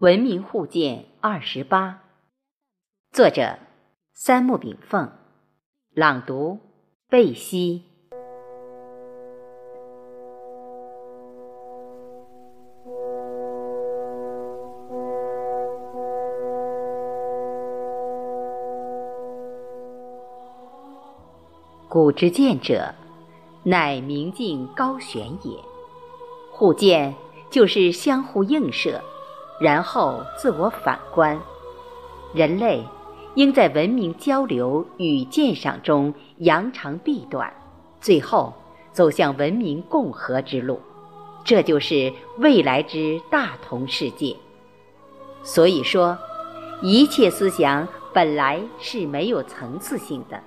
文明互鉴二十八，作者三木炳凤，朗读贝西。古之见者，乃明镜高悬也。互鉴就是相互映射。然后自我反观，人类应在文明交流与鉴赏中扬长避短，最后走向文明共和之路。这就是未来之大同世界。所以说，一切思想本来是没有层次性的，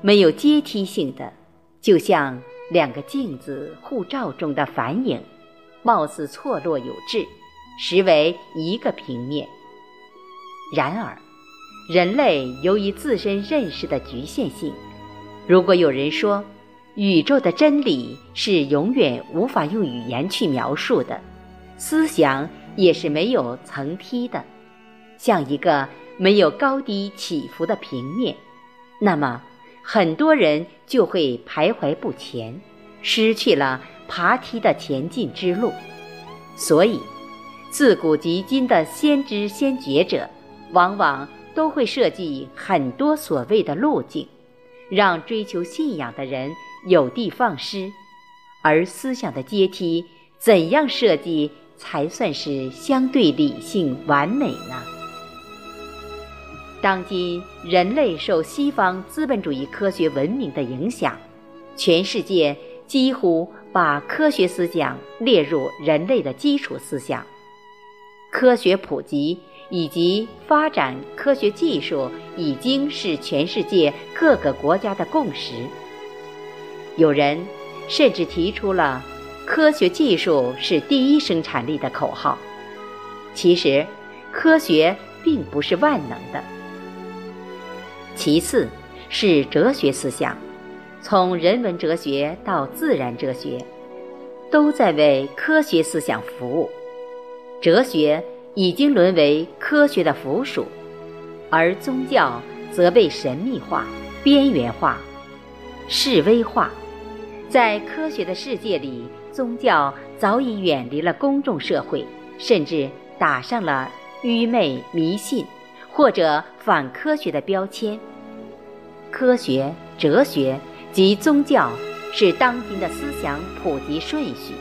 没有阶梯性的，就像两个镜子互照中的反影，貌似错落有致。实为一个平面。然而，人类由于自身认识的局限性，如果有人说宇宙的真理是永远无法用语言去描述的，思想也是没有层梯的，像一个没有高低起伏的平面，那么很多人就会徘徊不前，失去了爬梯的前进之路。所以。自古及今的先知先觉者，往往都会设计很多所谓的路径，让追求信仰的人有的放矢。而思想的阶梯，怎样设计才算是相对理性完美呢？当今人类受西方资本主义科学文明的影响，全世界几乎把科学思想列入人类的基础思想。科学普及以及发展科学技术已经是全世界各个国家的共识。有人甚至提出了“科学技术是第一生产力”的口号。其实，科学并不是万能的。其次，是哲学思想，从人文哲学到自然哲学，都在为科学思想服务。哲学已经沦为科学的附属，而宗教则被神秘化、边缘化、示威化。在科学的世界里，宗教早已远离了公众社会，甚至打上了愚昧、迷信或者反科学的标签。科学、哲学及宗教是当今的思想普及顺序，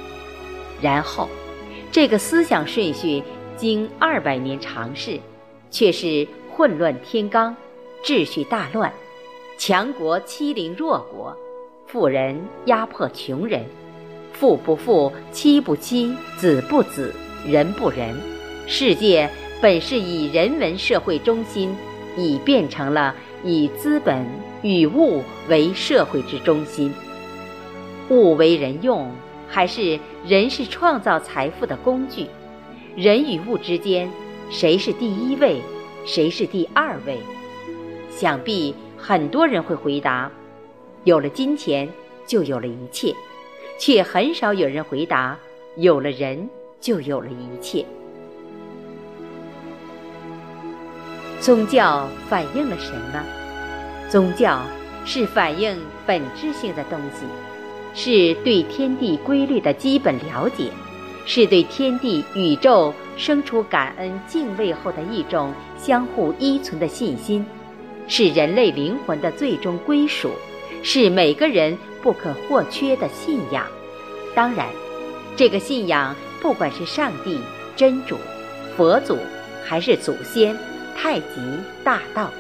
然后。这个思想顺序经二百年尝试，却是混乱天罡，秩序大乱，强国欺凌弱国，富人压迫穷人，富不富，妻不妻，子不子，人不人。世界本是以人文社会中心，已变成了以资本与物为社会之中心，物为人用。还是人是创造财富的工具，人与物之间，谁是第一位，谁是第二位？想必很多人会回答：有了金钱就有了一切，却很少有人回答：有了人就有了一切。宗教反映了什么？宗教是反映本质性的东西。是对天地规律的基本了解，是对天地宇宙生出感恩敬畏后的一种相互依存的信心，是人类灵魂的最终归属，是每个人不可或缺的信仰。当然，这个信仰不管是上帝、真主、佛祖，还是祖先、太极、大道，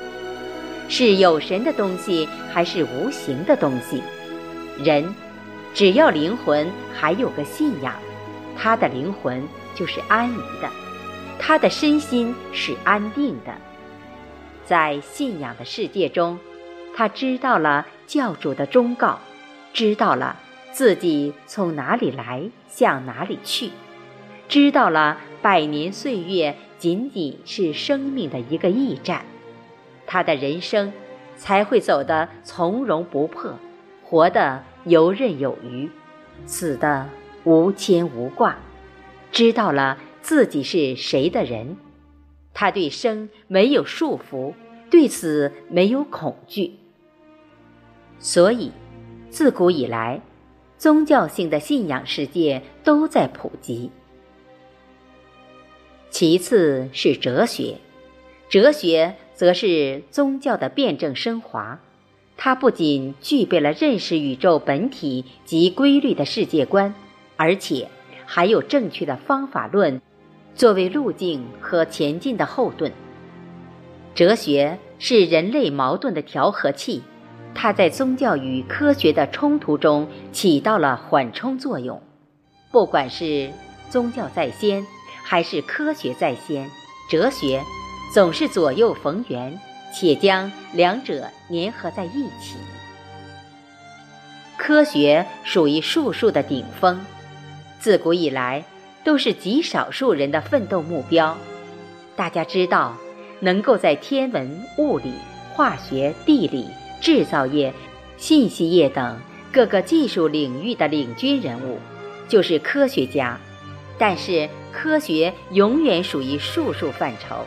是有神的东西，还是无形的东西，人。只要灵魂还有个信仰，他的灵魂就是安怡的，他的身心是安定的。在信仰的世界中，他知道了教主的忠告，知道了自己从哪里来，向哪里去，知道了百年岁月仅仅是生命的一个驿站，他的人生才会走得从容不迫，活得。游刃有余，死的无牵无挂，知道了自己是谁的人，他对生没有束缚，对死没有恐惧。所以，自古以来，宗教性的信仰世界都在普及。其次是哲学，哲学则是宗教的辩证升华。它不仅具备了认识宇宙本体及规律的世界观，而且还有正确的方法论作为路径和前进的后盾。哲学是人类矛盾的调和器，它在宗教与科学的冲突中起到了缓冲作用。不管是宗教在先，还是科学在先，哲学总是左右逢源。且将两者粘合在一起。科学属于术数的顶峰，自古以来都是极少数人的奋斗目标。大家知道，能够在天文、物理、化学、地理、制造业、信息业等各个技术领域的领军人物，就是科学家。但是，科学永远属于术数范畴。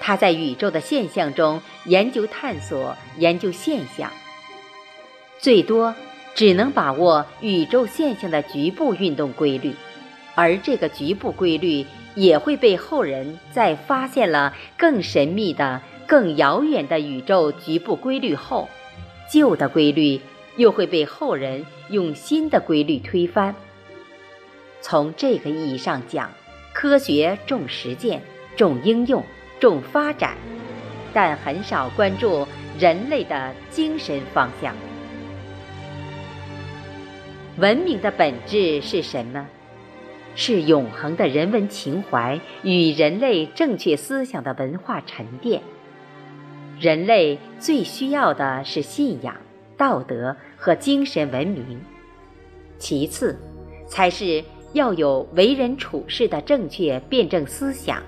他在宇宙的现象中研究探索研究现象，最多只能把握宇宙现象的局部运动规律，而这个局部规律也会被后人在发现了更神秘的、更遥远的宇宙局部规律后，旧的规律又会被后人用新的规律推翻。从这个意义上讲，科学重实践，重应用。重发展，但很少关注人类的精神方向。文明的本质是什么？是永恒的人文情怀与人类正确思想的文化沉淀。人类最需要的是信仰、道德和精神文明，其次，才是要有为人处事的正确辩证思想。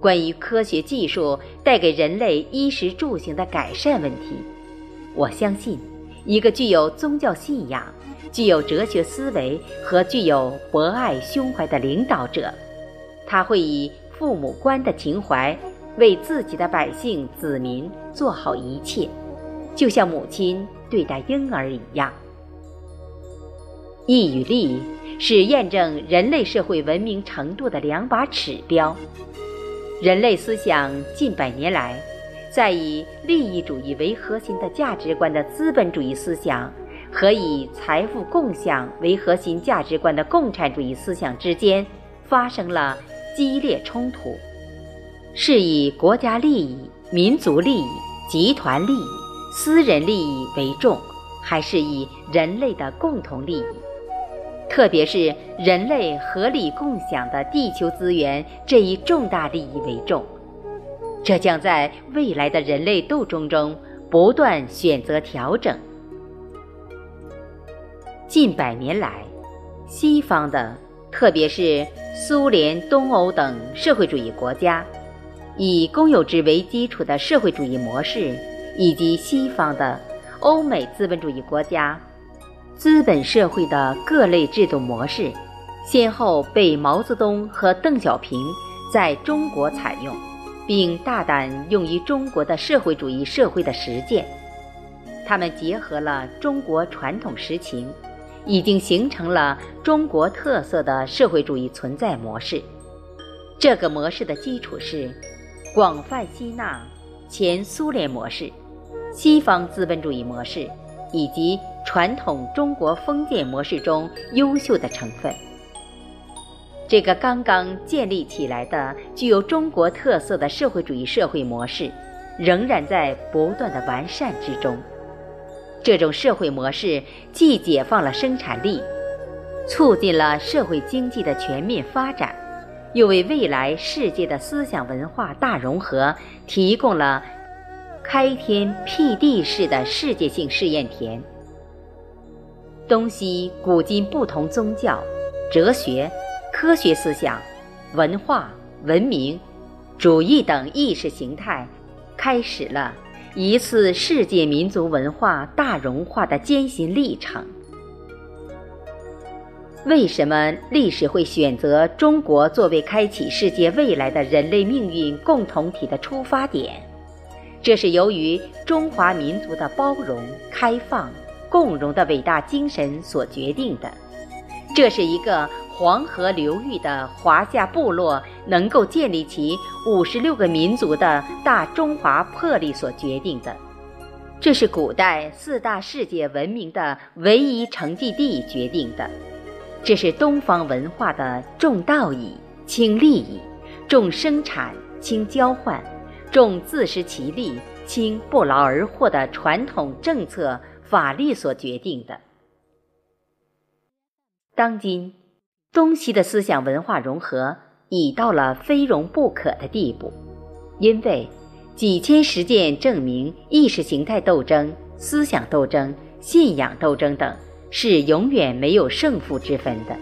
关于科学技术带给人类衣食住行的改善问题，我相信，一个具有宗教信仰、具有哲学思维和具有博爱胸怀的领导者，他会以父母官的情怀为自己的百姓子民做好一切，就像母亲对待婴儿一样。义与利是验证人类社会文明程度的两把尺标。人类思想近百年来，在以利益主义为核心的价值观的资本主义思想和以财富共享为核心价值观的共产主义思想之间发生了激烈冲突。是以国家利益、民族利益、集团利益、私人利益为重，还是以人类的共同利益？特别是人类合理共享的地球资源这一重大利益为重，这将在未来的人类斗争中不断选择调整。近百年来，西方的，特别是苏联、东欧等社会主义国家，以公有制为基础的社会主义模式，以及西方的欧美资本主义国家。资本社会的各类制度模式，先后被毛泽东和邓小平在中国采用，并大胆用于中国的社会主义社会的实践。他们结合了中国传统实情，已经形成了中国特色的社会主义存在模式。这个模式的基础是广泛吸纳前苏联模式、西方资本主义模式以及。传统中国封建模式中优秀的成分，这个刚刚建立起来的具有中国特色的社会主义社会模式，仍然在不断的完善之中。这种社会模式既解放了生产力，促进了社会经济的全面发展，又为未来世界的思想文化大融合提供了开天辟地式的世界性试验田。东西古今不同宗教、哲学、科学思想、文化、文明、主义等意识形态，开始了一次世界民族文化大融化的艰辛历程。为什么历史会选择中国作为开启世界未来的人类命运共同体的出发点？这是由于中华民族的包容、开放、共荣的伟大精神所决定的。这是一个黄河流域的华夏部落能够建立起五十六个民族的大中华魄力所决定的。这是古代四大世界文明的唯一成绩地决定的。这是东方文化的重道义轻利益、重生产轻交换、重自食其力轻不劳而获的传统政策法律所决定的。当今，东西的思想文化融合已到了非融不可的地步，因为几千实践证明，意识形态斗争、思想斗争、信仰斗争等。是永远没有胜负之分的。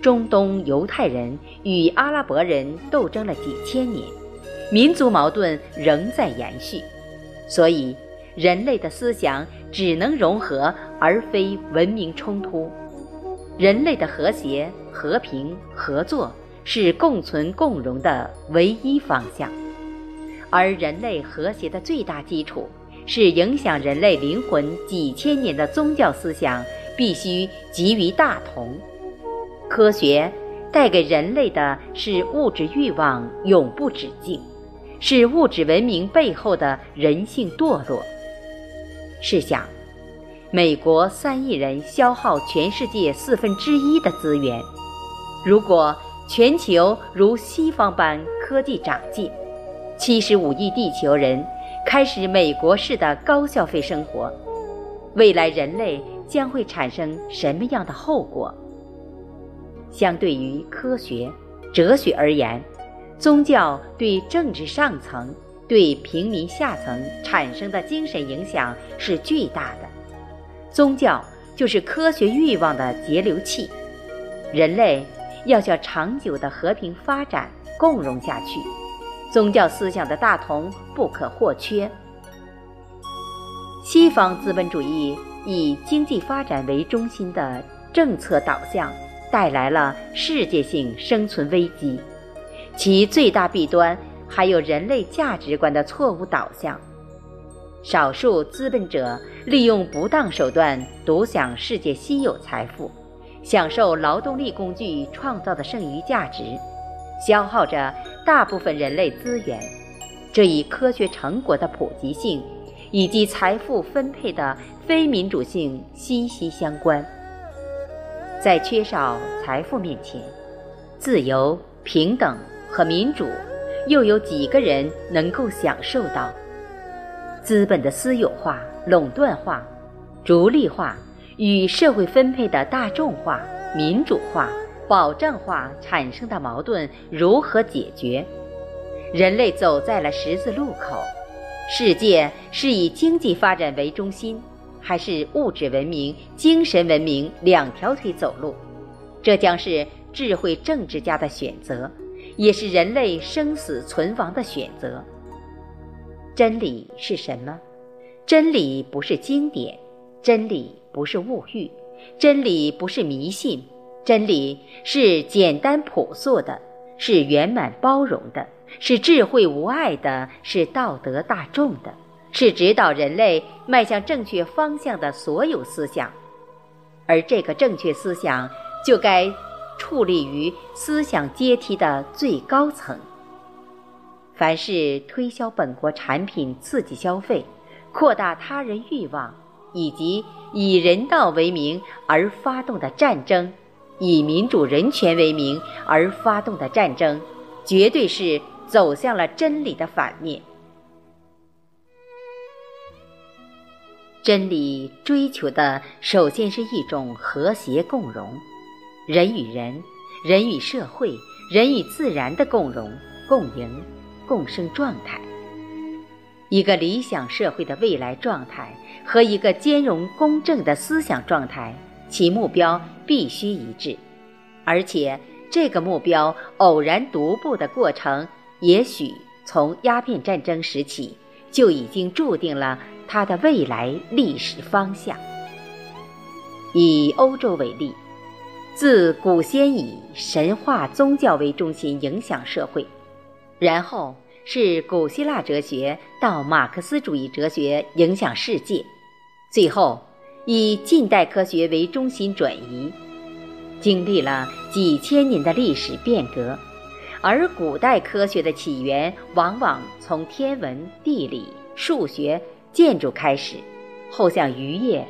中东犹太人与阿拉伯人斗争了几千年，民族矛盾仍在延续，所以人类的思想只能融合，而非文明冲突。人类的和谐、和平、合作是共存共荣的唯一方向，而人类和谐的最大基础。是影响人类灵魂几千年的宗教思想，必须集于大同。科学带给人类的是物质欲望永不止境，是物质文明背后的人性堕落。试想，美国三亿人消耗全世界四分之一的资源，如果全球如西方般科技长进，七十五亿地球人。开始美国式的高消费生活，未来人类将会产生什么样的后果？相对于科学、哲学而言，宗教对政治上层、对平民下层产生的精神影响是巨大的。宗教就是科学欲望的节流器，人类要想长久的和平发展、共荣下去。宗教思想的大同不可或缺。西方资本主义以经济发展为中心的政策导向，带来了世界性生存危机。其最大弊端还有人类价值观的错误导向。少数资本者利用不当手段独享世界稀有财富，享受劳动力工具创造的剩余价值。消耗着大部分人类资源，这与科学成果的普及性以及财富分配的非民主性息息相关。在缺少财富面前，自由、平等和民主又有几个人能够享受到？资本的私有化、垄断化、逐利化与社会分配的大众化、民主化。保障化产生的矛盾如何解决？人类走在了十字路口，世界是以经济发展为中心，还是物质文明、精神文明两条腿走路？这将是智慧政治家的选择，也是人类生死存亡的选择。真理是什么？真理不是经典，真理不是物欲，真理不是迷信。真理是简单朴素的，是圆满包容的，是智慧无碍的，是道德大众的，是指导人类迈向正确方向的所有思想。而这个正确思想，就该矗立于思想阶梯的最高层。凡是推销本国产品刺激消费、扩大他人欲望，以及以人道为名而发动的战争。以民主人权为名而发动的战争，绝对是走向了真理的反面。真理追求的首先是一种和谐共荣，人与人、人与社会、人与自然的共荣、共赢、共生状态。一个理想社会的未来状态和一个兼容公正的思想状态。其目标必须一致，而且这个目标偶然独步的过程，也许从鸦片战争时起就已经注定了它的未来历史方向。以欧洲为例，自古先以神话宗教为中心影响社会，然后是古希腊哲学到马克思主义哲学影响世界，最后以近代科学为中心转移，经历了几千年的历史变革。而古代科学的起源往往从天文、地理、数学、建筑开始，后向渔业、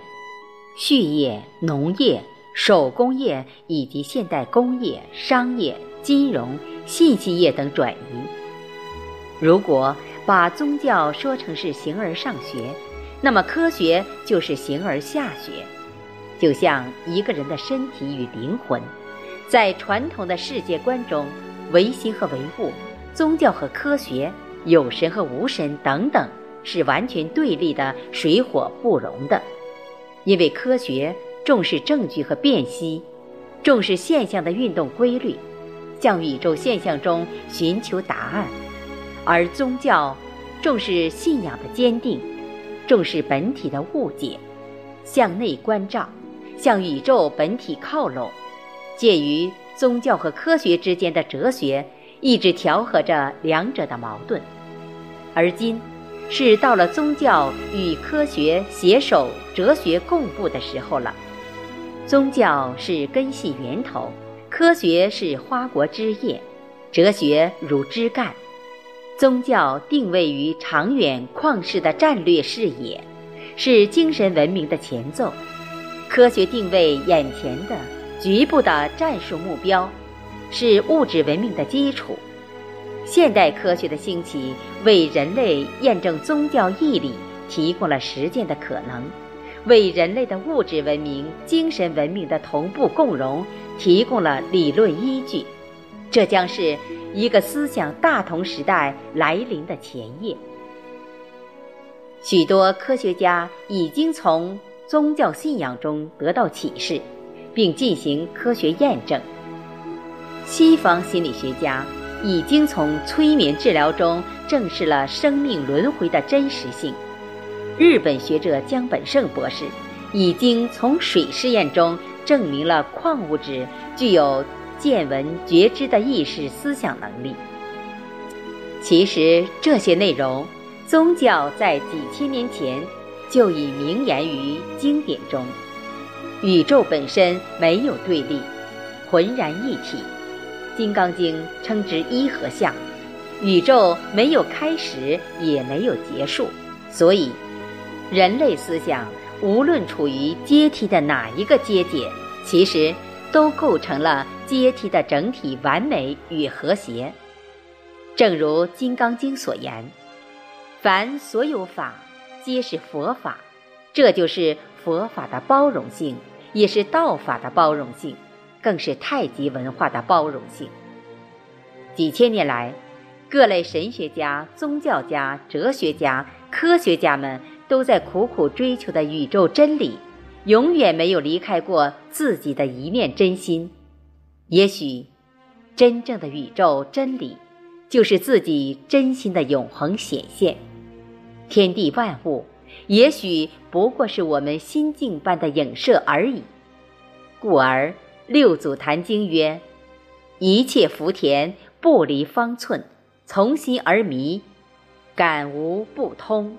畜业、农业。手工业以及现代工业、商业、金融、信息业等转移。如果把宗教说成是形而上学，那么科学就是形而下学。就像一个人的身体与灵魂，在传统的世界观中，唯心和唯物、宗教和科学、有神和无神等等，是完全对立的，水火不容的。因为科学。重视证据和辨析，重视现象的运动规律，向宇宙现象中寻求答案；而宗教重视信仰的坚定，重视本体的误解，向内关照，向宇宙本体靠拢。介于宗教和科学之间的哲学，一直调和着两者的矛盾。而今，是到了宗教与科学携手、哲学共步的时候了。宗教是根系源头，科学是花果枝叶，哲学如枝干。宗教定位于长远旷世的战略视野，是精神文明的前奏；科学定位眼前的局部的战术目标，是物质文明的基础。现代科学的兴起，为人类验证宗教义理提供了实践的可能。为人类的物质文明、精神文明的同步共融提供了理论依据，这将是一个思想大同时代来临的前夜。许多科学家已经从宗教信仰中得到启示，并进行科学验证。西方心理学家已经从催眠治疗中证实了生命轮回的真实性。日本学者江本胜博士已经从水试验中证明了矿物质具有见闻觉知的意识思想能力。其实这些内容，宗教在几千年前就已明言于经典中。宇宙本身没有对立，浑然一体，《金刚经》称之一合相。宇宙没有开始，也没有结束，所以。人类思想无论处于阶梯的哪一个阶点，其实都构成了阶梯的整体完美与和谐。正如《金刚经》所言：“凡所有法，皆是佛法。”这就是佛法的包容性，也是道法的包容性，更是太极文化的包容性。几千年来，各类神学家、宗教家、哲学家、科学家们。都在苦苦追求的宇宙真理，永远没有离开过自己的一念真心。也许，真正的宇宙真理，就是自己真心的永恒显现。天地万物，也许不过是我们心境般的影射而已。故而六祖坛经曰：“一切福田，不离方寸，从心而迷，感无不通。”